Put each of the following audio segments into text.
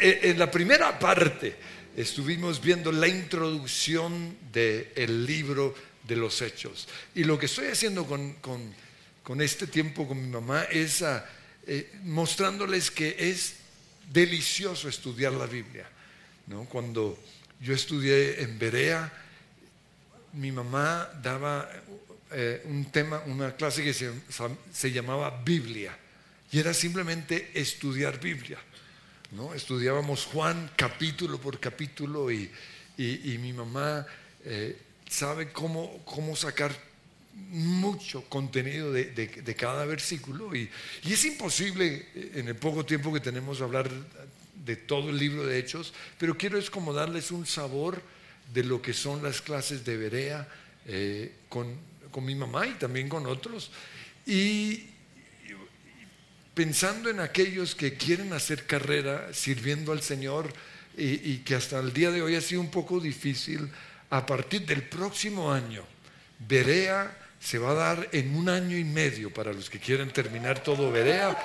eh, en la primera parte estuvimos viendo la introducción del libro de los hechos. Y lo que estoy haciendo con, este tiempo con mi mamá es ah, eh, mostrándoles que es delicioso estudiar la Biblia. ¿no? Cuando yo estudié en Berea, mi mamá daba eh, un tema, una clase que se, llamaba Biblia. Y era simplemente estudiar Biblia. ¿No? Estudiábamos Juan capítulo por capítulo y, mi mamá eh, sabe cómo, cómo sacar mucho contenido de, cada versículo y, es imposible eh, en el poco tiempo que tenemos hablar de todo el libro de Hechos, pero quiero es como darles un sabor de lo que son las clases de Berea con con mi mamá y también con otros. Y pensando en aquellos que quieren hacer carrera sirviendo al Señor y, que hasta el día de hoy ha sido un poco difícil, a partir del próximo año, Berea se va a dar en un año y medio para los que quieren terminar todo Berea,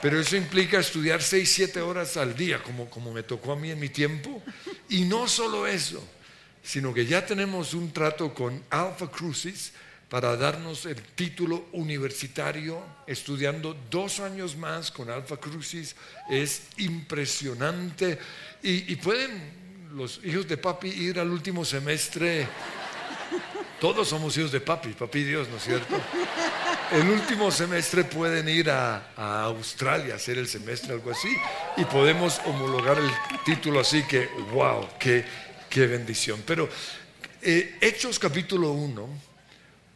pero eso implica estudiar seis, siete horas al día, como, como me tocó a mí en mi tiempo. Y no solo eso, sino que ya tenemos un trato con Alpha Crucis, para darnos el título universitario, estudiando dos años más con Alfa Crucis. Es impresionante. Y, pueden los hijos de papi ir al último semestre. Todos somos hijos de papi, papi Dios, ¿no es cierto? El último semestre pueden ir a, Australia, hacer el semestre, algo así, y podemos homologar el título así que, wow, qué, qué bendición. Pero eh, Hechos capítulo 1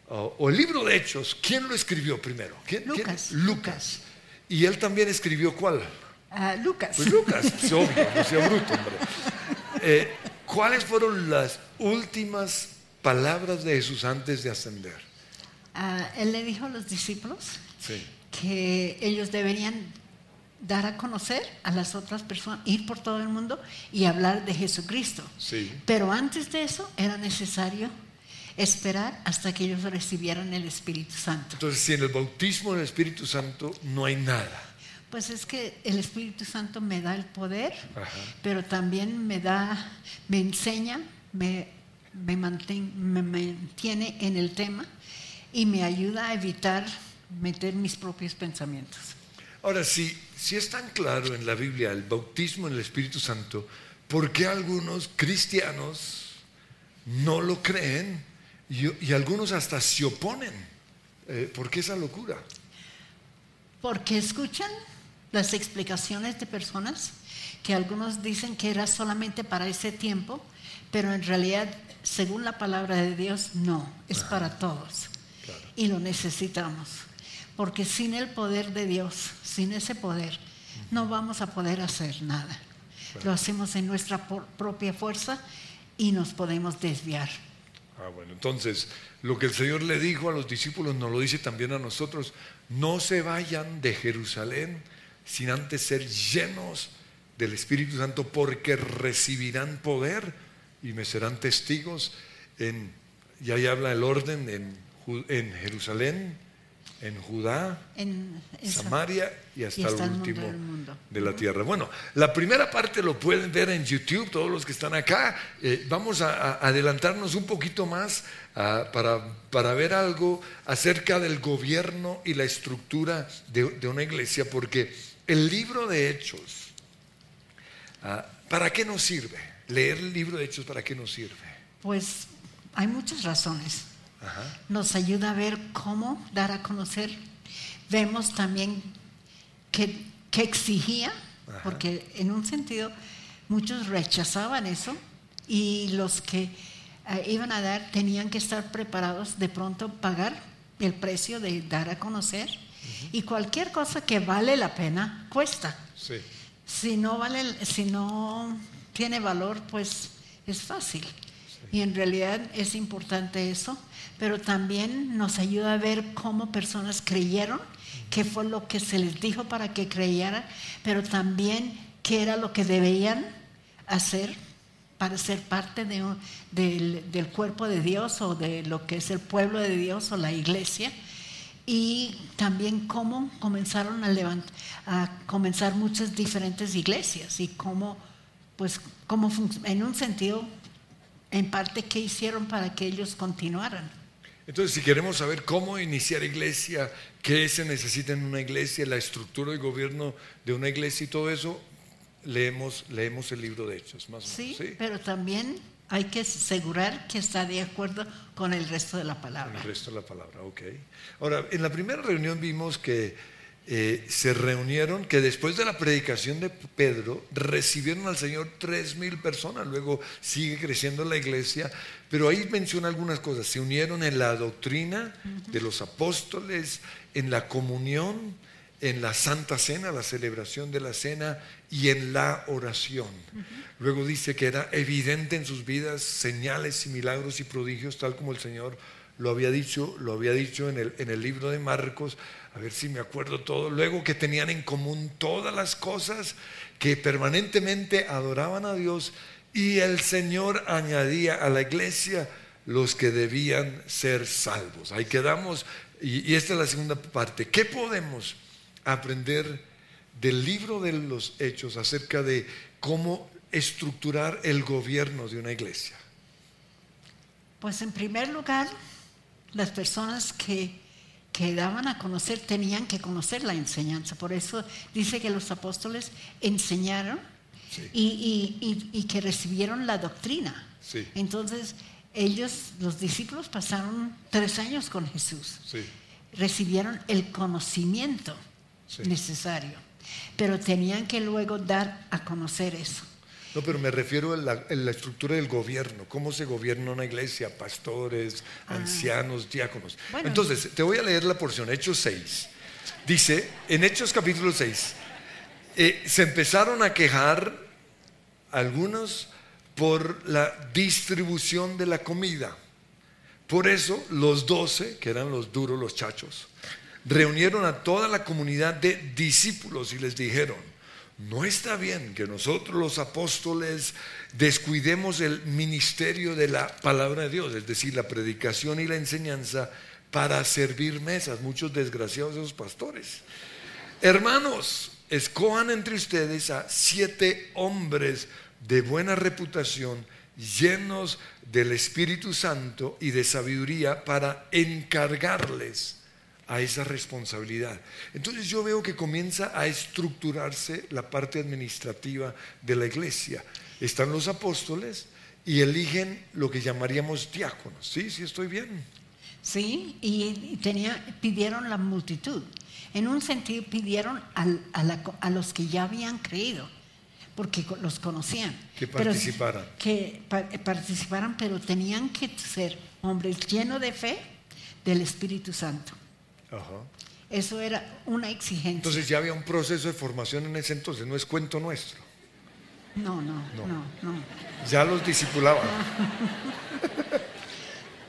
o, el libro de Hechos, ¿quién lo escribió primero? Lucas. Lucas. ¿Y él también escribió cuál? Ah, Lucas. Pues Lucas, obvio, no sea bruto, hombre. Eh, ¿Cuáles fueron las últimas palabras de Jesús antes de ascender? Ah, él le dijo a los discípulos que ellos deberían dar a conocer a las otras personas, ir por todo el mundo y hablar de Jesucristo. Sí. Pero antes de eso era necesario esperar hasta que ellos recibieran el Espíritu Santo. Entonces, si en el bautismo del Espíritu Santo no hay nada. Pues es que el Espíritu Santo me da el poder, pero también me da, me enseña, me, me, me mantiene en el tema y me ayuda a evitar meter mis propios pensamientos. Ahora, si, si es tan claro en la Biblia el bautismo en el Espíritu Santo, ¿por qué algunos cristianos no lo creen? Y, algunos hasta se oponen. Eh, ¿Por qué esa locura? Porque escuchan las explicaciones de personas que algunos dicen que era solamente para ese tiempo, pero en realidad, según la palabra de Dios, no, es para todos. Y lo necesitamos. Porque sin el poder de Dios, sin ese poder, no vamos a poder hacer nada. Lo hacemos en nuestra propia fuerza y nos podemos desviar. Ah, bueno, entonces lo que el Señor le dijo a los discípulos nos lo dice también a nosotros. No se vayan de Jerusalén sin antes ser llenos del Espíritu Santo porque recibirán poder y me serán testigos en, y ahí habla el orden en, en Jerusalén, en Judá, en, Samaria y hasta, el último de la tierra. Bueno, la primera parte lo pueden ver en YouTube, todos los que están acá. Eh, vamos a, adelantarnos un poquito más ah, para, para, ver algo acerca del gobierno y la estructura de, una iglesia, porque el libro de Hechos, ah, ¿para qué nos sirve? Leer el libro de Hechos, ¿para qué nos sirve? Pues hay muchas razones nos ayuda a ver cómo dar a conocer. Vemos también que, exigía, porque en un sentido muchos rechazaban eso y los que eh, iban a dar tenían que estar preparados de pronto pagar el precio de dar a conocer y cualquier cosa que vale la pena cuesta. Si no vale, si no tiene valor, pues es fácil. Y en realidad es importante eso, pero también nos ayuda a ver cómo personas creyeron, qué fue lo que se les dijo para que creyeran, pero también qué era lo que debían hacer para ser parte del, cuerpo de Dios o de lo que es el pueblo de Dios o la iglesia. y también cómo comenzaron a, levant a comenzar muchas diferentes iglesias y cómo, pues, cómo en un sentido, en parte, qué hicieron para que ellos continuaran. Entonces, si queremos saber cómo iniciar iglesia, qué se necesita en una iglesia, la estructura de gobierno de una iglesia y todo eso, leemos, leemos el libro de Hechos, más o menos. Sí, pero también hay que asegurar que está de acuerdo con el resto de la palabra. el resto de la palabra, ok. Ahora, en la primera reunión vimos que eh, se reunieron, que después de la predicación de Pedro recibieron al Señor tres mil personas, luego sigue creciendo la iglesia, pero ahí menciona algunas cosas, se unieron en la doctrina de los apóstoles, en la comunión, en la Santa Cena, la celebración de la cena y en la oración. Luego dice que era evidente en sus vidas señales y milagros y prodigios, tal como el Señor lo había dicho, lo había dicho en el, en el libro de Marcos, a ver si me acuerdo todo. Luego que tenían en común todas las cosas, que permanentemente adoraban a Dios y el Señor añadía a la iglesia los que debían ser salvos. Ahí quedamos y, y esta es la segunda parte. ¿Qué podemos? aprender del libro de los hechos acerca de cómo estructurar el gobierno de una iglesia? Pues en primer lugar, las personas que, que daban a conocer tenían que conocer la enseñanza. Por eso dice que los apóstoles enseñaron y, que recibieron la doctrina. Entonces, ellos, los discípulos, pasaron tres años con Jesús. Recibieron el conocimiento necesario. Pero tenían que luego dar a conocer eso. No, pero me refiero a la, estructura del gobierno, cómo se gobierna una iglesia, pastores, ah. ancianos, diáconos. Entonces, te voy a leer la porción, Hechos 6. Dice, en Hechos capítulo 6, eh, se empezaron a quejar algunos por la distribución de la comida. Por eso los doce, que eran los duros, los chachos, reunieron a toda la comunidad de discípulos y les dijeron, no está bien que nosotros los apóstoles descuidemos el ministerio de la palabra de Dios, es decir, la predicación y la enseñanza para servir mesas. Muchos desgraciados esos pastores. Hermanos, escojan entre ustedes a siete hombres de buena reputación, llenos del Espíritu Santo y de sabiduría, para encargarles a esa responsabilidad. Entonces yo veo que comienza a estructurarse la parte administrativa de la iglesia. Están los apóstoles y eligen lo que llamaríamos diáconos. ¿Sí? ¿Sí estoy bien? Sí, y tenía, pidieron la multitud. En un sentido pidieron a, los que ya habían creído, porque los conocían. Que participaran. que participaran, pero tenían que ser hombres llenos de fe del Espíritu Santo. Eso era una exigencia. Entonces ya había un proceso de formación en ese entonces, no es cuento nuestro. No, no, no, no. Ya los discipulaban.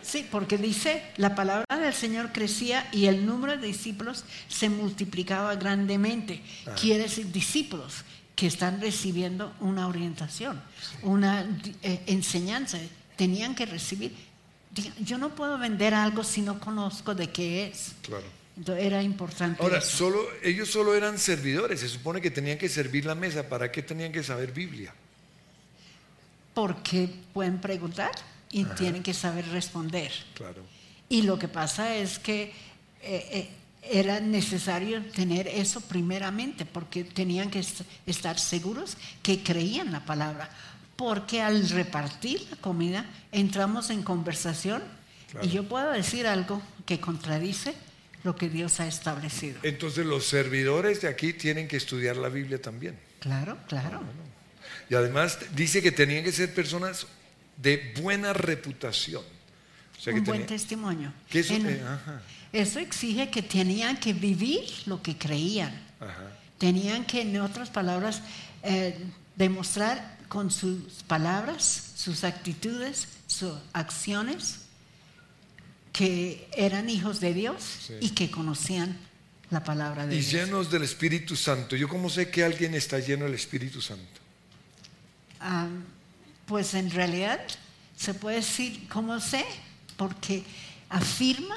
Sí, porque dice, la palabra del Señor crecía y el número de discípulos se multiplicaba grandemente. Ah. Quiere decir discípulos que están recibiendo una orientación, una eh, enseñanza. Tenían que recibir yo no puedo vender algo si no conozco de qué es. Claro. Entonces era importante. Ahora, Solo, ellos solo eran servidores, se supone que tenían que servir la mesa. ¿Para qué tenían que saber Biblia? Porque pueden preguntar y tienen que saber responder. Claro. Y lo que pasa es que eh, eh, era necesario tener eso primeramente, porque tenían que estar seguros que creían la palabra porque al repartir la comida entramos en conversación y yo puedo decir algo que contradice lo que Dios ha establecido. Entonces los servidores de aquí tienen que estudiar la Biblia también. Claro, claro. Y además dice que tenían que ser personas de buena reputación. Un buen testimonio. Eso, eh, eso, exige que tenían que vivir lo que creían. Tenían que, en otras palabras, eh, demostrar con sus palabras, sus actitudes, sus acciones, que eran hijos de Dios y que conocían la palabra de Dios. Y llenos del Espíritu Santo. ¿Yo cómo sé que alguien está lleno del Espíritu Santo? Ah, pues en realidad se puede decir, ¿cómo sé? Porque afirma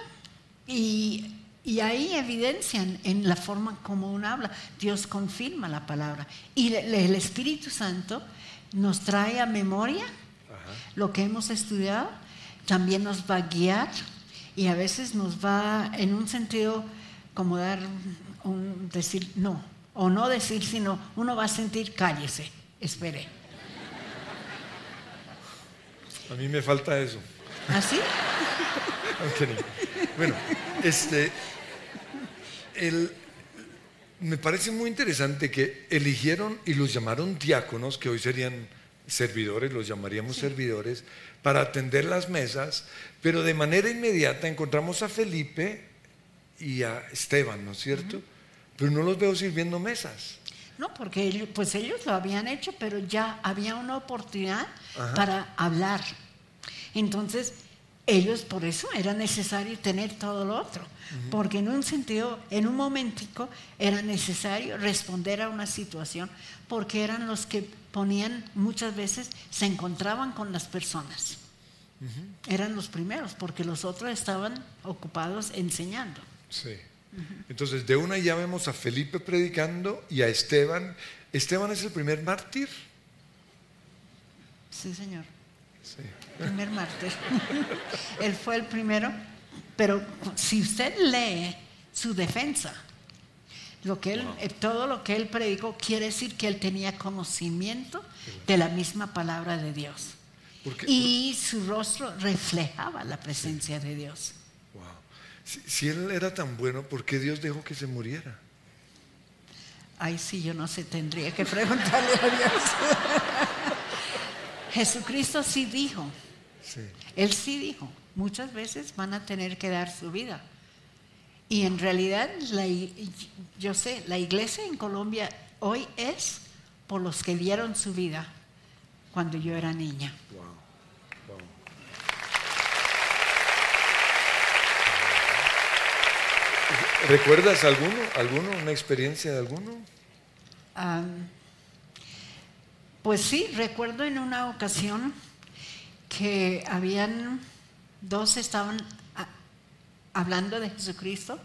y, y ahí evidencian en la forma como uno habla. Dios confirma la palabra. Y el Espíritu Santo nos trae a memoria lo que hemos estudiado, también nos va a guiar y a veces nos va en un sentido como dar un decir no, o no decir, sino uno va a sentir cállese, espere. A mí me falta eso. ¿Así? ¿Ah, bueno, este, me parece muy interesante que eligieron y los llamaron diáconos, que hoy serían servidores, los llamaríamos servidores, para atender las mesas, pero de manera inmediata encontramos a Felipe y a Esteban, ¿no es cierto? Pero no los veo sirviendo mesas. No, porque ellos, pues ellos lo habían hecho, pero ya había una oportunidad para hablar. Entonces, ellos por eso era necesario tener todo lo otro, porque en un sentido, en un momentico, era necesario responder a una situación, porque eran los que ponían, muchas veces se encontraban con las personas. Eran los primeros, porque los otros estaban ocupados enseñando. Sí. Entonces, de una ya vemos a Felipe predicando y a Esteban. ¿Esteban es el primer mártir? Sí, señor. Primer mártir. él fue el primero, pero si usted lee su defensa, lo que él, eh, todo lo que él predicó quiere decir que él tenía conocimiento de la misma palabra de Dios. Y su rostro reflejaba la presencia de Dios. Wow. Si, él era tan bueno, ¿por qué Dios dejó que se muriera? Ay, sí, yo no sé, tendría que preguntarle a Dios. Jesucristo sí dijo, él sí dijo, muchas veces van a tener que dar su vida. Y en realidad, yo sé, la iglesia en Colombia hoy es por los que dieron su vida cuando yo era niña. ¿Recuerdas alguno, alguno, una experiencia de alguno? pues sí, recuerdo en una ocasión que habían dos estaban hablando de Jesucristo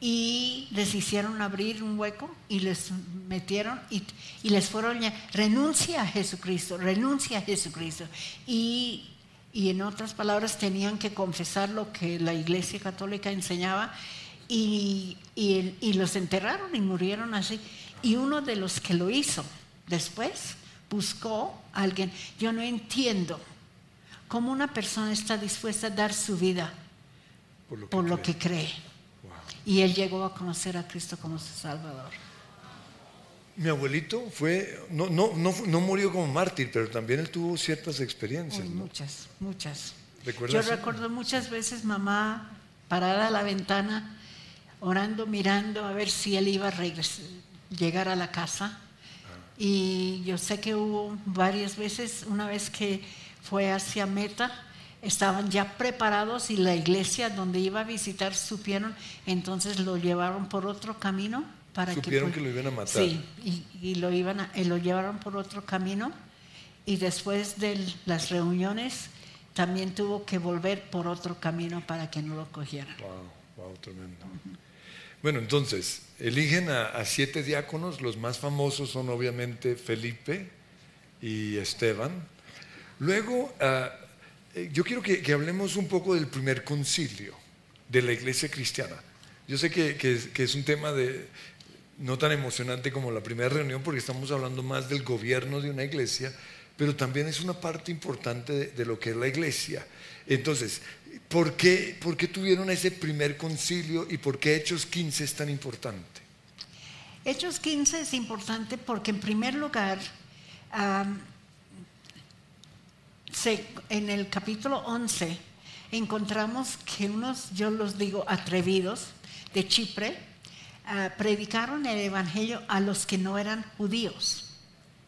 y les hicieron abrir un hueco y les metieron y, les fueron renuncia a Jesucristo, renuncia a Jesucristo. Y, y, en otras palabras tenían que confesar lo que la Iglesia Católica enseñaba y, y los enterraron y murieron así. Y uno de los que lo hizo después buscó a alguien. Yo no entiendo cómo una persona está dispuesta a dar su vida por lo que cree. Y él llegó a conocer a Cristo como su Salvador. Mi abuelito fue, no, no, no, murió como mártir, pero también él tuvo ciertas experiencias. Muchas, muchas. Yo recuerdo muchas veces mamá parada a la ventana, orando, mirando a ver si él iba a llegar a la casa. Ah. Y yo sé que hubo varias veces, una vez que fue hacia Meta, estaban ya preparados y la iglesia donde iba a visitar supieron, entonces lo llevaron por otro camino para supieron que, lo iban a matar. Sí, y, lo iban a, lo llevaron por otro camino y después de las reuniones también tuvo que volver por otro camino para que no lo cogieran. Wow, wow, tremendo. Bueno, entonces, eligen a, siete diáconos, los más famosos son obviamente Felipe y Esteban. Luego, uh, eh, yo quiero que, hablemos un poco del primer concilio de la iglesia cristiana. Yo sé que, es, un tema no tan emocionante como la primera reunión porque estamos hablando más del gobierno de una iglesia, pero también es una parte importante de, lo que es la iglesia. Entonces, ¿por qué, ¿por qué, tuvieron ese primer concilio y por qué Hechos 15 es tan importante? Hechos 15 es importante porque en primer lugar en el capítulo 11 encontramos que unos, yo los digo, atrevidos de Chipre, ah, predicaron el Evangelio a los que no eran judíos,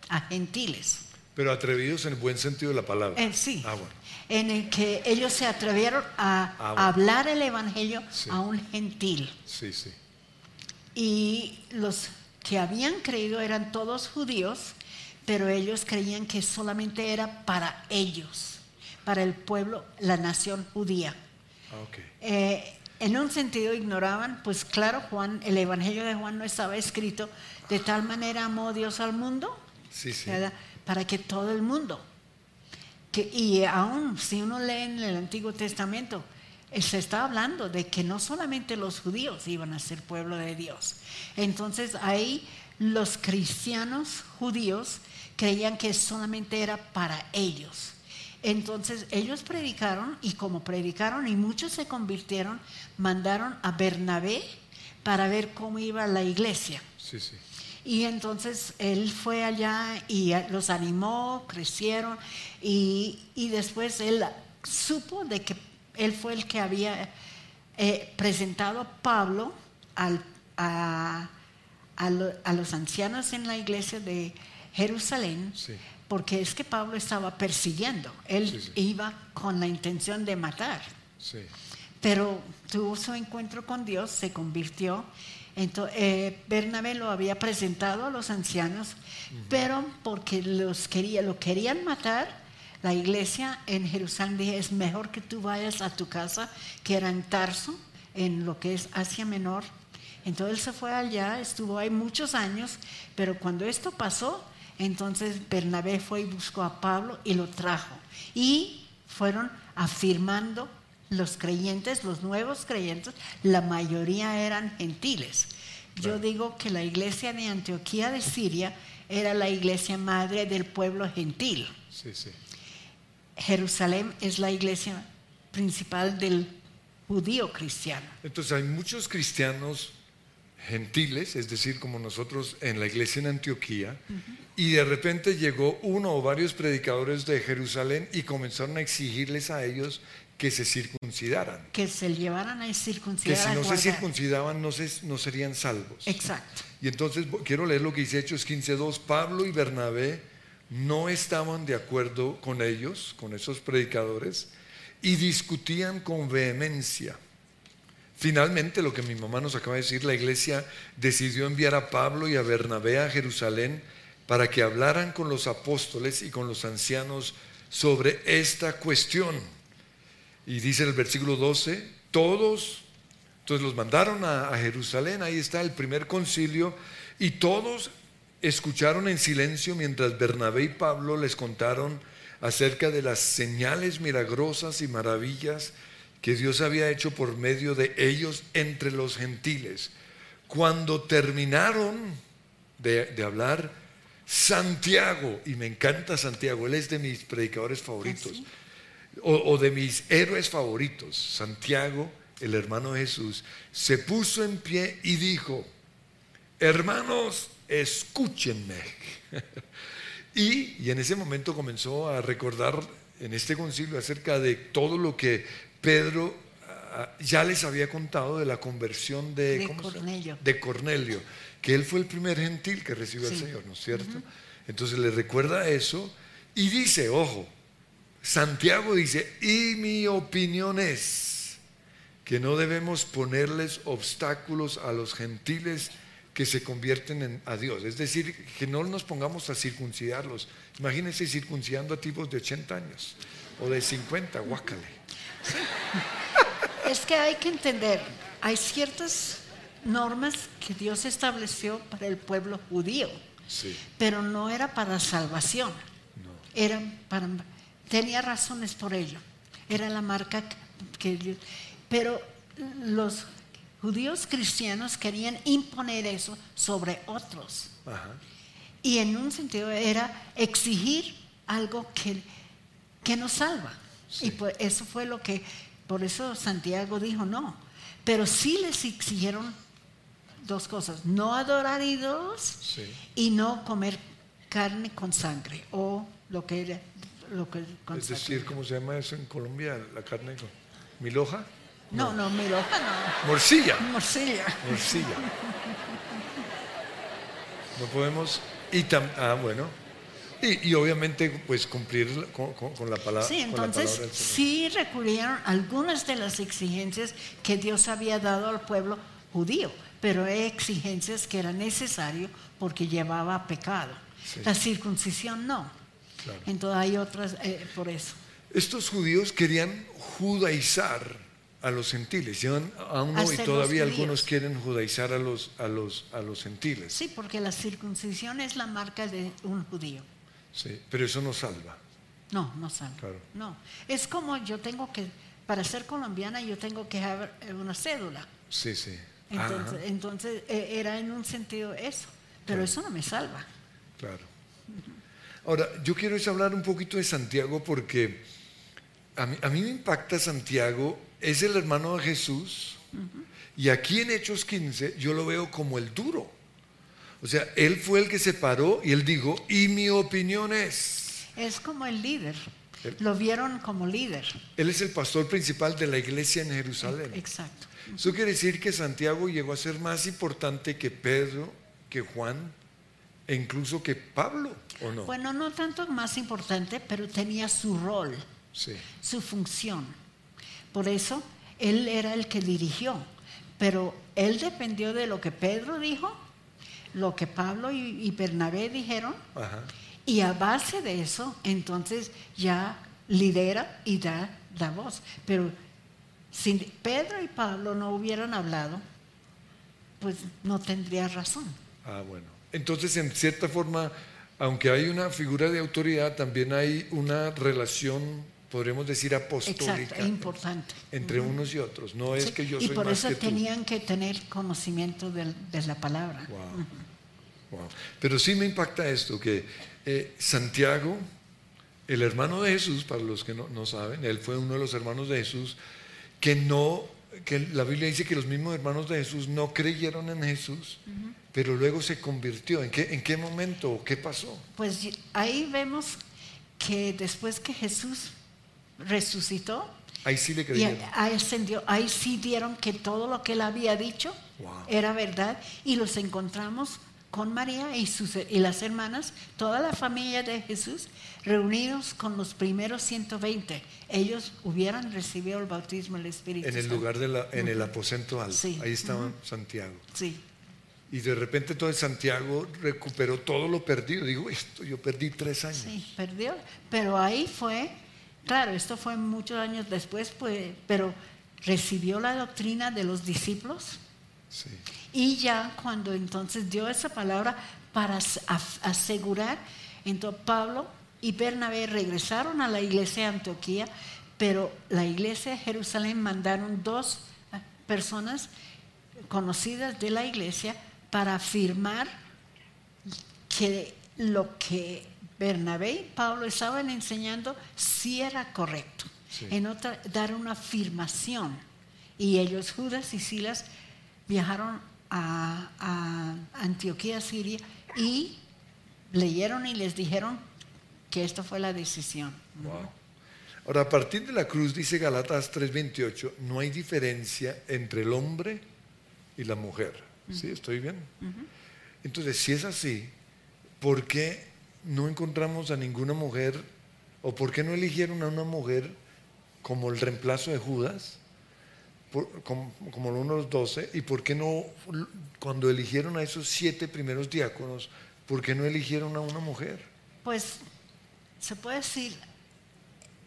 a gentiles. Pero atrevidos en el buen sentido de la palabra. Eh, sí. Ah, en el que ellos se atrevieron a ah, hablar el Evangelio a un gentil. Sí, sí. Y los que habían creído eran todos judíos pero ellos creían que solamente era para ellos, para el pueblo, la nación judía. Ah, eh, en un sentido ignoraban, pues claro, Juan, el Evangelio de Juan no estaba escrito de tal manera amó Dios al mundo, para que todo el mundo, que, y aún si uno lee en el Antiguo Testamento, eh, se está hablando de que no solamente los judíos iban a ser pueblo de Dios. Entonces ahí los cristianos judíos creían que solamente era para ellos. Entonces ellos predicaron y como predicaron y muchos se convirtieron, mandaron a Bernabé para ver cómo iba la iglesia. Y entonces él fue allá y los animó, crecieron y, después él supo de que él fue el que había eh, presentado a Pablo a, los ancianos en la iglesia de Jerusalén. Porque es que Pablo estaba persiguiendo, él iba con la intención de matar. Pero tuvo su encuentro con Dios, se convirtió. Entonces, eh, Bernabé lo había presentado a los ancianos, pero porque los quería, lo querían matar, la iglesia en Jerusalén dije, es mejor que tú vayas a tu casa, que era en Tarso, en lo que es Asia Menor. Entonces él se fue allá, estuvo ahí muchos años, pero cuando esto pasó, entonces Bernabé fue y buscó a Pablo y lo trajo. Y fueron afirmando los creyentes, los nuevos creyentes, la mayoría eran gentiles. Yo digo que la iglesia de Antioquía de Siria era la iglesia madre del pueblo gentil. Jerusalén es la iglesia principal del judío cristiano. Entonces hay muchos cristianos gentiles, es decir, como nosotros en la iglesia en Antioquía, y de repente llegó uno o varios predicadores de Jerusalén y comenzaron a exigirles a ellos que se circuncidaran. Que se llevaran a circuncidar. Que si no se circuncidaban no, no serían salvos. Exacto. Y entonces quiero leer lo que dice Hechos 15.2. Pablo y Bernabé no estaban de acuerdo con ellos, con esos predicadores, y discutían con vehemencia. Finalmente, lo que mi mamá nos acaba de decir, la iglesia decidió enviar a Pablo y a Bernabé a Jerusalén para que hablaran con los apóstoles y con los ancianos sobre esta cuestión. Y dice en el versículo 12, todos, entonces los mandaron a, Jerusalén, ahí está el primer concilio, y todos escucharon en silencio mientras Bernabé y Pablo les contaron acerca de las señales milagrosas y maravillas que Dios había hecho por medio de ellos entre los gentiles. Cuando terminaron de, hablar, Santiago, y me encanta Santiago, él es de mis predicadores favoritos, o, o de mis héroes favoritos, Santiago, el hermano de Jesús, se puso en pie y dijo, hermanos, escúchenme. y, y, en ese momento comenzó a recordar en este concilio acerca de todo lo que Pedro ah, ya les había contado de la conversión de, Cornelio. de Cornelio, que él fue el primer gentil que recibió al Señor, ¿no es cierto? Entonces le recuerda eso y dice, ojo, Santiago dice, y mi opinión es que no debemos ponerles obstáculos a los gentiles que se convierten en, a Dios. Es decir, que no nos pongamos a circuncidarlos. Imagínense circuncidando a tipos de 80 años o de 50, guácale. Es que hay que entender, hay ciertas normas que Dios estableció para el pueblo judío, pero no era para salvación, era para, tenía razones por ello, era la marca que, pero los judíos cristianos querían imponer eso sobre otros. Y en un sentido era exigir algo que, que nos salva. Y pues eso fue lo que, por eso Santiago dijo no. Pero sí les exigieron dos cosas, no adorar a Dios y no comer carne con sangre o lo que era lo que Es decir, ¿cómo se llama eso en Colombia? La carne con miloja? No, no, miloja no. Morcilla. Morcilla. Morcilla. No podemos y ah, bueno, y, obviamente, pues cumplir con, la palabra. Sí, entonces sí recurrieron algunas de las exigencias que Dios había dado al pueblo judío, pero exigencias que eran necesarias porque llevaba pecado. La circuncisión no. Entonces hay otras eh, por eso. Estos judíos querían judaizar a los gentiles, llevan a uno y todavía algunos quieren judaizar a los, a, los, a los gentiles. Sí, porque la circuncisión es la marca de un judío. Sí, pero eso no salva. No, no salva. No, es como yo tengo que, para ser colombiana yo tengo que haber una cédula. Sí, sí. Entonces, e, era en un sentido eso, pero eso no me salva. Claro. Ahora, yo quiero hablar un poquito de Santiago porque a mí, a mí me impacta Santiago es el hermano de Jesús. Y aquí en Hechos 15 yo lo veo como el duro. O sea, él fue el que se paró y él dijo, y mi opinión es... Es como el líder. lo vieron como líder. Él es el pastor principal de la iglesia en Jerusalén. Exacto. Eso quiere decir que Santiago llegó a ser más importante que Pedro, que Juan e incluso que Pablo, ¿o no? Bueno, no tanto más importante, pero tenía su rol, su función. Por eso él era el que dirigió, pero él dependió de lo que Pedro dijo, lo que Pablo y, Bernabé dijeron, y a base de eso, entonces ya lidera y da, da voz. Pero si Pedro y Pablo no hubieran hablado, pues no tendría razón. Ah, bueno. Entonces, en cierta forma, aunque hay una figura de autoridad, también hay una relación podríamos decir apostólica importante. entre unos y otros. No es que yo soy Y por eso tenían que tener conocimiento de, la palabra. Pero sí me impacta esto, que eh, Santiago, el hermano de Jesús, para los que no, saben, él fue uno de los hermanos de Jesús, que no, que la Biblia dice que los mismos hermanos de Jesús no creyeron en Jesús, pero luego se convirtió. ¿En qué, ¿En qué momento? ¿Qué pasó? Pues ahí vemos que después que Jesús resucitó. Ahí sí le creyeron. Y ahí, ascendió, ahí sí dieron que todo lo que él había dicho era verdad y los encontramos con María y, sus, y las hermanas, toda la familia de Jesús, reunidos con los primeros 120. Ellos hubieran recibido el bautismo del Espíritu En el lugar de la, en el aposento alto. Ahí estaba Santiago. Sí. Y de repente todo Santiago recuperó todo lo perdido. Digo, esto yo perdí tres años. Sí, perdió. Pero ahí fue Claro, esto fue muchos años después, pues, pero recibió la doctrina de los discípulos. Y ya cuando entonces dio esa palabra para asegurar, entonces Pablo y Bernabé regresaron a la iglesia de Antioquía, pero la iglesia de Jerusalén mandaron dos ah, personas conocidas de la iglesia para afirmar que lo que Bernabé y Pablo estaban enseñando si era correcto. En otra, dar una afirmación. Y ellos, Judas y Silas, viajaron a, Antioquía, Siria, y leyeron y les dijeron que esta fue la decisión. Ahora, a partir de la cruz, dice Galatas 3:28, no hay diferencia entre el hombre y la mujer. ¿Sí? ¿Estoy bien? Entonces, si es así, ¿por qué no encontramos a ninguna mujer, o por qué no eligieron a una mujer como el reemplazo de Judas, como, uno de los doce, y por qué no, cuando eligieron a esos siete primeros diáconos, por qué no eligieron a una mujer? Pues se puede decir,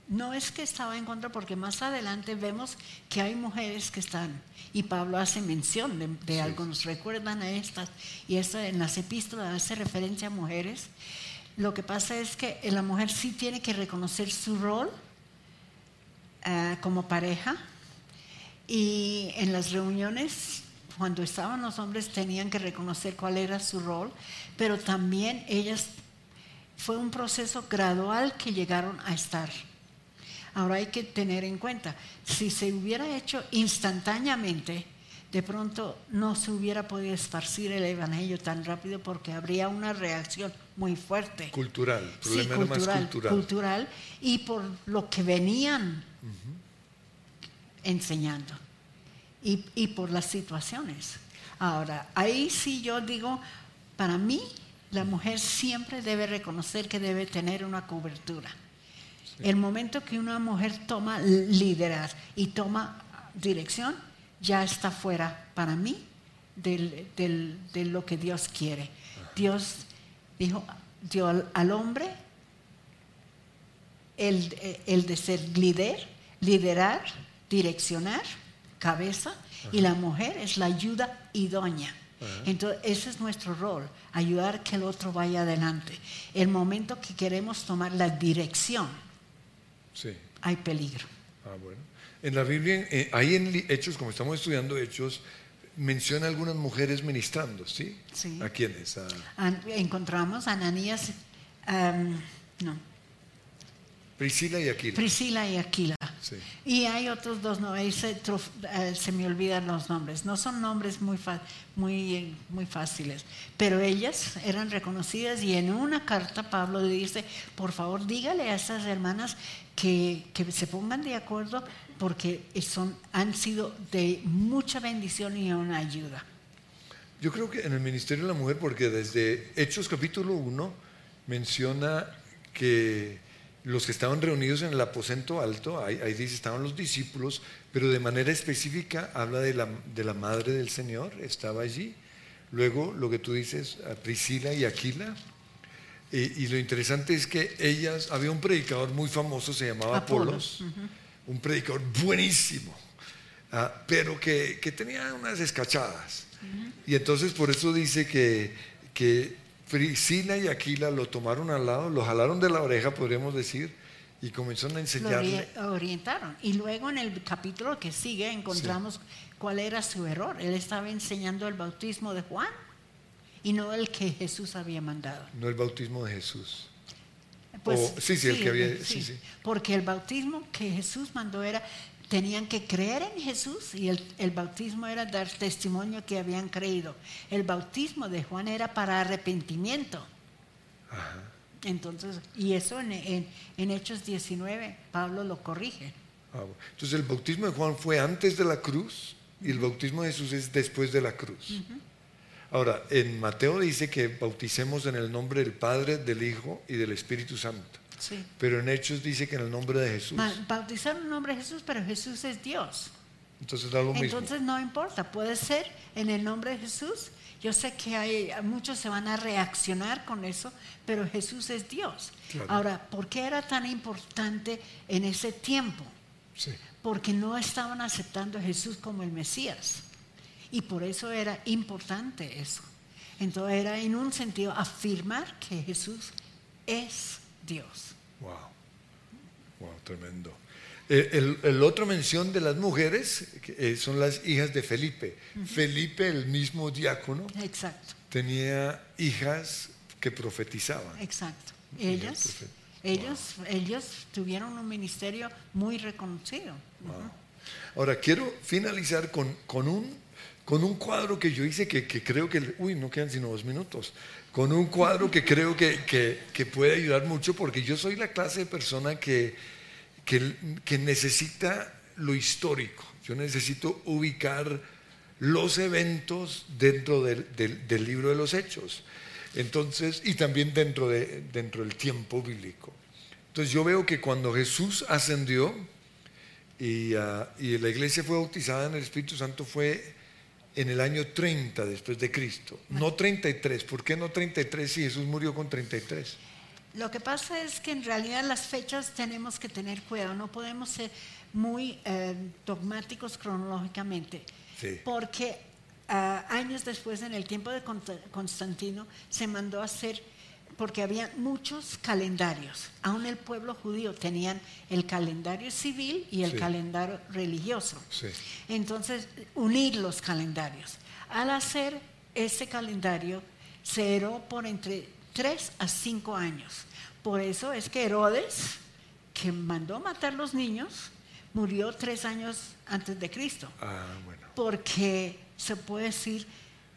no es que estaba en contra, porque más adelante vemos que hay mujeres que están, y Pablo hace mención de, de algo, nos recuerdan a estas, y esto en las epístolas hace referencia a mujeres, lo que pasa es que la mujer sí tiene que reconocer su rol eh, como pareja. Y en las reuniones, cuando estaban los hombres, tenían que reconocer cuál era su rol, pero también ellas, fue un proceso gradual que llegaron a estar. Ahora hay que tener en cuenta, si se hubiera hecho instantáneamente, de pronto no se hubiera podido esparcir el Evangelio tan rápido porque habría una reacción muy fuerte. Cultural, problema cultural, más cultural. y por lo que venían enseñando y, y, por las situaciones. Ahora, ahí sí yo digo, para mí la mujer siempre debe reconocer que debe tener una cobertura. El momento que una mujer toma liderazgo y toma dirección, ya está fuera para mí de lo que Dios quiere. Dios dijo, dio al, hombre el, de ser líder, liderar, direccionar cabeza y la mujer es la ayuda idónea. Entonces, ese es nuestro rol, ayudar que el otro vaya adelante. El momento que queremos tomar la dirección, hay peligro. Ah, bueno. En la Biblia, eh, ahí en Hechos, como estamos estudiando Hechos, menciona algunas mujeres ministrando, ¿sí? sí. ¿A quiénes? encontramos a Ananías, no. Priscila y Aquila. Priscila y Aquila. Y hay otros dos, no, ahí se, eh, se, me olvidan los nombres. No son nombres muy, muy, muy fáciles, pero ellas eran reconocidas y en una carta Pablo dice, por favor dígale a estas hermanas que, se pongan de acuerdo porque son, han sido de mucha bendición y una ayuda. Yo creo que en el Ministerio de la Mujer, porque desde Hechos capítulo 1 menciona que los que estaban reunidos en el aposento alto, ahí, dice estaban los discípulos, pero de manera específica habla de la, de la madre del Señor, estaba allí. Luego lo que tú dices, Priscila y Aquila. Y, lo interesante es que ellas, había un predicador muy famoso, se llamaba Apolos un predicador buenísimo, ah, pero que, tenía unas escachadas. Y entonces por eso dice que, que Priscila y Aquila lo tomaron al lado, lo jalaron de la oreja, podríamos decir, y comenzaron a enseñarle. Lo orientaron. Y luego en el capítulo que sigue encontramos cuál era su error. Él estaba enseñando el bautismo de Juan y no el que Jesús había mandado. No el bautismo de Jesús. Pues, sí, sí, el que había. Porque el bautismo que Jesús mandó era, tenían que creer en Jesús y el, el, bautismo era dar testimonio que habían creído. El bautismo de Juan era para arrepentimiento. Entonces, y eso en, en, Hechos 19, Pablo lo corrige. Ah, entonces, el bautismo de Juan fue antes de la cruz y el bautismo de Jesús es después de la cruz. Ahora, en Mateo dice que bauticemos en el nombre del Padre, del Hijo y del Espíritu Santo. Sí. Pero en Hechos dice que en el nombre de Jesús. Bautizar en el nombre de Jesús, pero Jesús es Dios. Entonces da lo mismo. Entonces no importa, puede ser en el nombre de Jesús. Yo sé que hay muchos se van a reaccionar con eso, pero Jesús es Dios. Ahora, ¿por qué era tan importante en ese tiempo? Sí. Porque no estaban aceptando a Jesús como el Mesías. Y por eso era importante eso. Entonces era en un sentido afirmar que Jesús es Dios. Wow, wow, tremendo. Eh, el, otro mención de las mujeres eh, son las hijas de Felipe. Felipe, el mismo diácono, Exacto. tenía hijas que profetizaban. Exacto. Ellas, ellos, ellos tuvieron un ministerio muy reconocido. Ahora, quiero finalizar con, con un con un cuadro que yo hice que, creo que, uy, no quedan sino dos minutos, con un cuadro que creo que, puede ayudar mucho porque yo soy la clase de persona que, que, necesita lo histórico, yo necesito ubicar los eventos dentro del, libro de los hechos, entonces, y también dentro, de, dentro del tiempo bíblico. Entonces yo veo que cuando Jesús ascendió y, ah, y la iglesia fue bautizada en el Espíritu Santo fue en el año 30 después de Cristo, no 33. ¿Por qué no 33 si Jesús murió con 33? Lo que pasa es que en realidad las fechas tenemos que tener cuidado, no podemos ser muy eh, dogmáticos cronológicamente, porque ah, años después, en el tiempo de Constantino, se mandó a hacer porque había muchos calendarios. Aún el pueblo judío tenían el calendario civil y el calendario religioso. Entonces, unir los calendarios. Al hacer ese calendario, se heró por entre 3 a 5 años. Por eso es que Herodes, que mandó matar los niños, murió tres años antes de Cristo. Ah, bueno. Porque se puede decir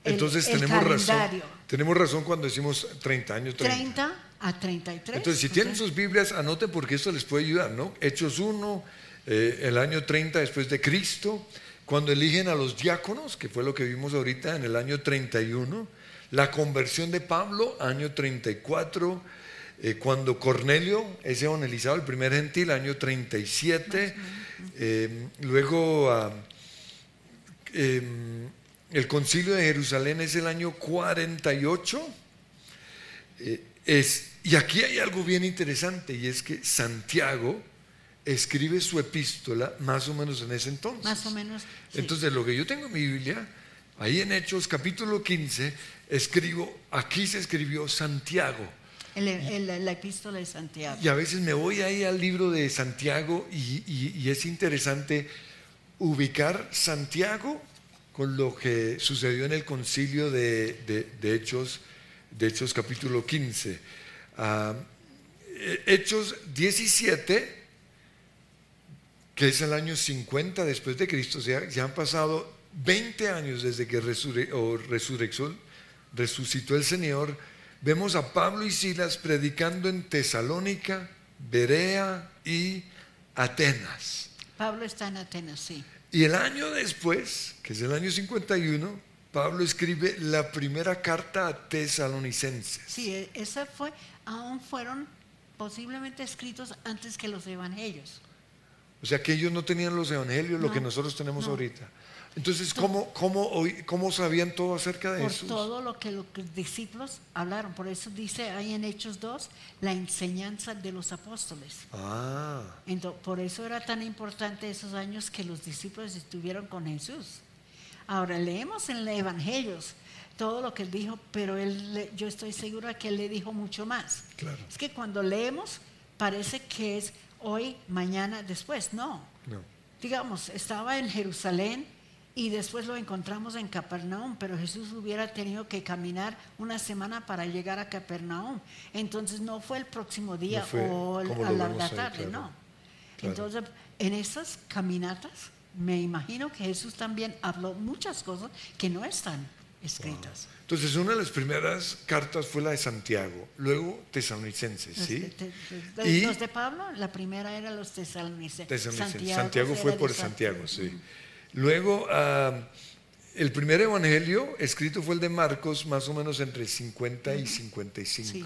entonces tenemos razón. Tenemos razón cuando decimos 30 años. 30. a 33. Entonces, si tienen sus Biblias, anoten porque esto les puede ayudar, ¿no? Hechos 1, eh, el año 30 después de Cristo, cuando eligen a los diáconos, que fue lo que vimos ahorita en el año 31, la conversión de Pablo, año 34, eh, cuando Cornelio es evangelizado, el primer gentil, año 37, eh, luego... Em, el concilio de Jerusalén es el año 48. Eh, es, y aquí hay algo bien interesante y es que Santiago escribe su epístola más o menos en ese entonces. Más o menos. sí. Entonces, lo que yo tengo en mi Biblia, ahí en Hechos capítulo 15, escribo, aquí se escribió Santiago. El- el- la epístola de Santiago. Y a veces me voy ahí al libro de Santiago y, y- y es interesante ubicar Santiago con lo que sucedió en el concilio de, de- Hechos, de Hechos capítulo 15. Ah, eh, Hechos 17, que es el año 50 después de Cristo, sea, ya han pasado 20 años desde que resure- o resurrección- resucitó el Señor, vemos a Pablo y Silas predicando en Tesalónica, Berea y Atenas. Pablo está en Atenas, sí. Y el año después, que es el año 51, Pablo escribe la primera carta a tesalonicenses. Sí, e- esa fue, aún fueron posiblemente escritos antes que los evangelios. O sea que ellos no tenían los evangelios, lo que nosotros tenemos no. ahorita. Entonces, ¿cómo, cómo, oí- ¿cómo sabían todo acerca de Por Jesús? todo lo que los discípulos hablaron. Por eso dice ahí en Hechos 2 la enseñanza de los apóstoles. Ah, Ento- por eso era tan importante esos años que los discípulos estuvieron con Jesús. Ahora leemos en los evangelios todo lo que él dijo, pero él, yo estoy segura que él le dijo mucho más. Claro. Es que cuando leemos parece que es hoy, mañana, después. No. no. Digamos, estaba en Jerusalén y después lo encontramos en Capernaum, pero Jesús hubiera tenido que caminar una semana para llegar a Capernaum. Entonces no fue el próximo día No fue o el- a la, tarde, claro. no. Claro. Entonces, en esas caminatas, me imagino que Jesús también habló muchas cosas que no están escritas. Entonces, una de las primeras cartas fue la de Santiago, luego tesalonicenses, Los ¿sí? de- Y- los de Pablo, la primera era los tesalonicenses. Tesalonicenses. Santiago, fue era por de San- Santiago, sí. Luego, ah, el primer evangelio escrito fue el de Marcos, más o menos entre 50 y 55. Sí.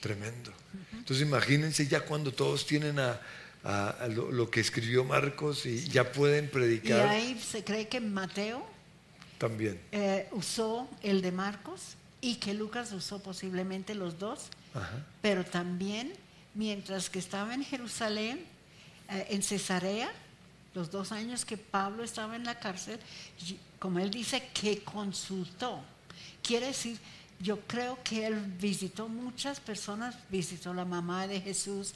Tremendo. Entonces, imagínense ya cuando todos tienen a, a- a lo, lo que escribió Marcos y ya pueden Y predicar ahí se cree que Mateo también. eh, usó el de Marcos y que Lucas usó posiblemente los dos, Ajá. pero también mientras que estaba en Jerusalén, eh, en Cesarea, los dos años que Pablo estaba en la cárcel, como él dice, que consultó. Quiere decir, yo creo que él visitó muchas personas, visitó la mamá de Jesús,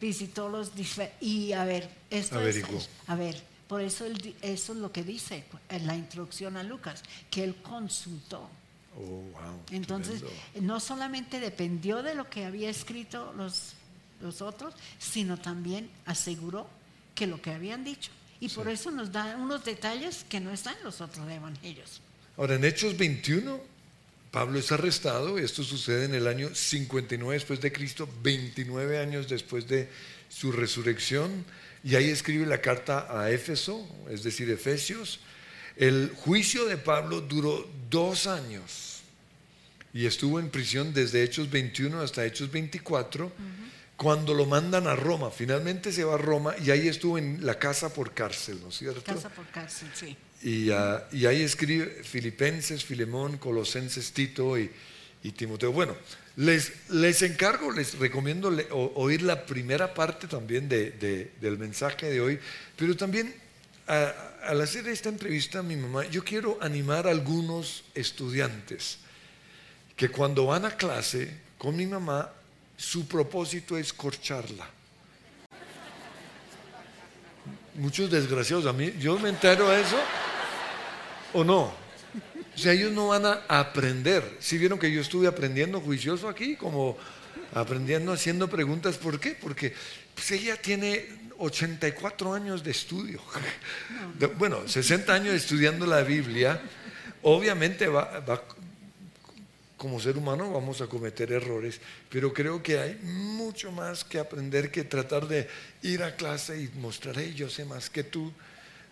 visitó los y a ver, esto es, a ver, por eso él eso es lo que dice en la introducción a Lucas, que él consultó. Oh, wow. Entonces, tremendo. no solamente dependió de lo que había escrito los, los otros, sino también aseguró que lo que habían dicho. Y por eso nos da unos detalles que no están en los otros evangelios. Ahora, en Hechos 21, Pablo es arrestado, esto sucede en el año 59 después de Cristo, 29 años después de su resurrección, y ahí escribe la carta a Éfeso, es decir, Efesios. El juicio de Pablo duró dos años y estuvo en prisión desde Hechos 21 hasta Hechos 24, cuando lo mandan a Roma. Finalmente se va a Roma y ahí estuvo en la casa por cárcel, ¿no es cierto? Casa por cárcel, sí. Y, ah, y ahí escribe Filipenses, Filemón, Colosenses, Tito y, y Timoteo. Bueno, les, les encargo, les recomiendo le- o- oír la primera parte también de- de- del mensaje de hoy, pero también a- al hacer esta entrevista a mi mamá, yo quiero animar a algunos estudiantes que cuando van a clase con mi mamá, su propósito es corcharla. Muchos desgraciados, a mí, yo me entero de eso o no. O sea, ellos no van a aprender. Si vieron que yo estuve aprendiendo juicioso aquí, como aprendiendo, haciendo preguntas, ¿por qué? Porque pues, ella tiene 84 años de estudio. Bueno, 60 años estudiando la Biblia. Obviamente va, va- como ser humano vamos a cometer errores, pero creo que hay mucho más que aprender que tratar de ir a clase y mostrar, "Hey, yo sé más que tú.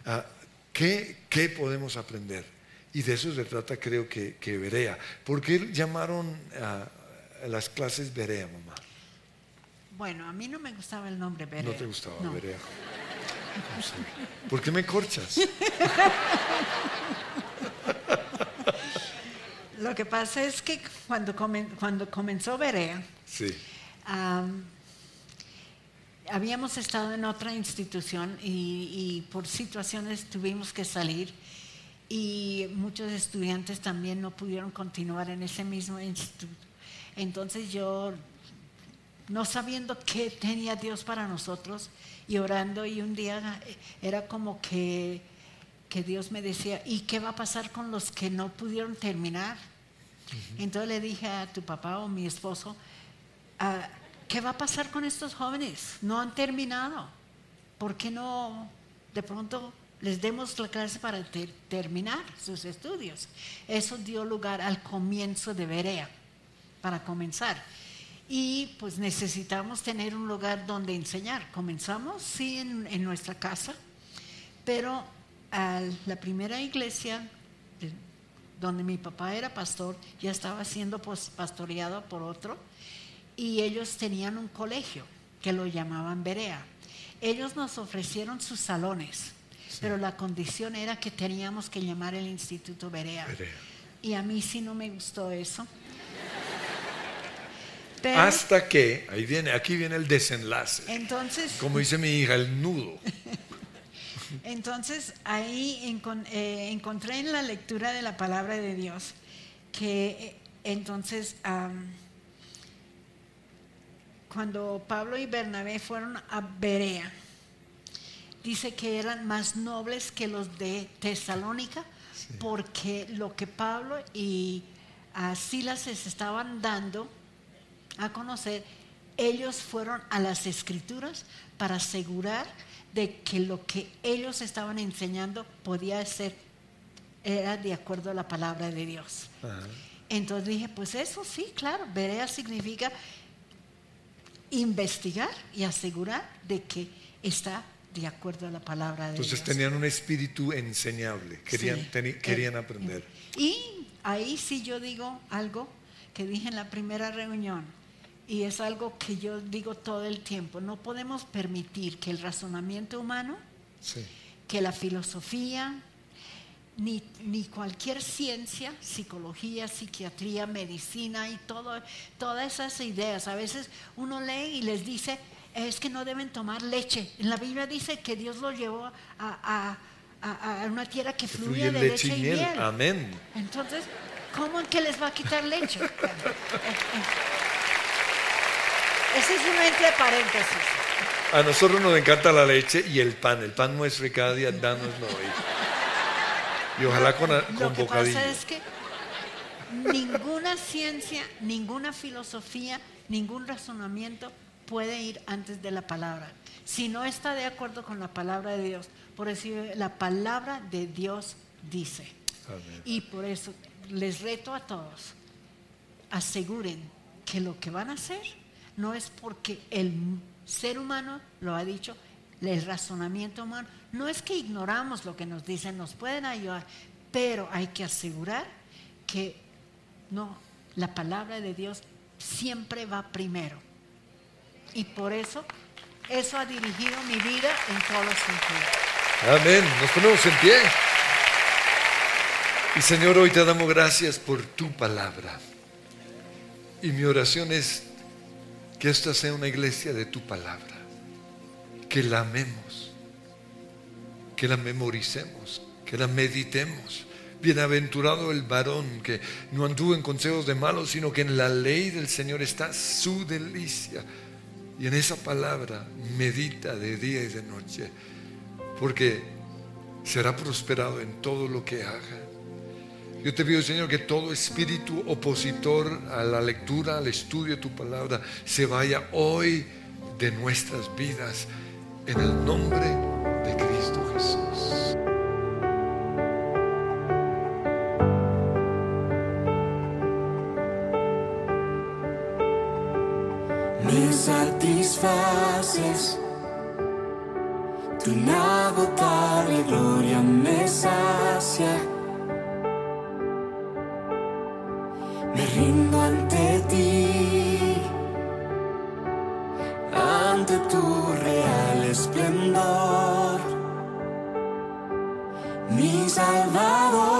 Ah, ¿qué, qué podemos aprender? Y de eso se trata, creo que, que Berea. ¿Por qué llamaron a, a las clases Berea, mamá? Bueno, a mí no me gustaba el nombre Berea. ¿No te gustaba No. Berea? No sé. ¿Por qué me corchas? Lo que pasa es que cuando, comen- cuando comenzó Berea, Sí. Am, habíamos estado en otra institución y, por situaciones tuvimos que salir y muchos estudiantes también no pudieron continuar en ese mismo instituto. Entonces yo, no sabiendo qué tenía Dios para nosotros y orando, y un día era como que, que Dios me decía, ¿y qué va a pasar con los que no pudieron terminar? Entonces le dije a tu papá o mi esposo, ah, ¿qué va a pasar con estos jóvenes? No han terminado. ¿Por qué no de pronto les demos la clase para terminar sus estudios? Eso dio lugar al comienzo de Berea, para comenzar. Y pues necesitamos tener un lugar donde enseñar. Comenzamos, sí, en, nuestra casa, pero a la primera iglesia donde mi papá era pastor, ya estaba siendo pastoreado por otro y ellos tenían un colegio que lo llamaban Berea. Ellos nos ofrecieron sus salones, pero la condición era que teníamos que llamar el Instituto Berea. Y a mí sí no me gustó eso. Hasta que, ahí viene, aquí viene el desenlace. Entonces, como dice mi hija, el nudo. Entonces ahí eh, encontré en la lectura de la palabra de Dios que eh, entonces cuando Pablo y Bernabé fueron a Berea, dice que eran más nobles que los de Tesalónica, porque lo que Pablo y Silas se estaban dando a conocer, ellos fueron a las escrituras para asegurar de que lo que ellos estaban enseñando podía ser, era de acuerdo a la palabra de Dios. Entonces dije, pues eso sí, claro, Berea significa investigar y asegurar de que está de acuerdo a la palabra de Dios. Entonces tenían un espíritu enseñable, querían, querían aprender. Y ahí sí yo digo algo que dije en la primera reunión, y es algo que yo digo todo el tiempo, no podemos permitir que el razonamiento humano, que la filosofía, ni, ni, cualquier ciencia, psicología, psiquiatría, medicina y todo, todas esas ideas. A veces uno lee y les dice, es que no deben tomar leche. En la Biblia dice que Dios lo llevó a, una tierra que, fluye de leche, y miel. Amén. Entonces, ¿cómo que les va a quitar leche? Ese es un entre paréntesis. A nosotros nos encanta la leche y el pan. El pan nuestro y cada día danoslo hoy. Y ojalá con, con Lo que pasa es que ninguna ciencia, ninguna filosofía, ningún razonamiento puede ir antes de la palabra. Si no está de acuerdo con la palabra de Dios, por decir, la palabra de Dios dice. Y por eso les reto a todos, aseguren que lo que van a hacer no es porque el ser humano lo ha dicho, el razonamiento humano, no es que ignoramos lo que nos dicen, nos pueden ayudar, pero hay que asegurar que no, la palabra de Dios siempre va primero. Y por eso, eso ha dirigido mi vida en todos los sentidos. Amén. Nos ponemos en pie. Y Señor, hoy te damos gracias por tu palabra. Y mi oración es que esta sea una iglesia de tu palabra, que la amemos, que la memoricemos, que la meditemos. Bienaventurado el varón que no anduvo en consejos de malos, sino que en la ley del Señor está su delicia. Y en esa palabra medita de día y de noche, porque será prosperado en todo lo que haga. Yo te pido, Señor, que todo espíritu opositor a la lectura, al estudio de tu palabra, se vaya hoy de nuestras vidas en el nombre de Cristo Jesús. Me satisfaces, tu inagotable gloria me sacia Salvador,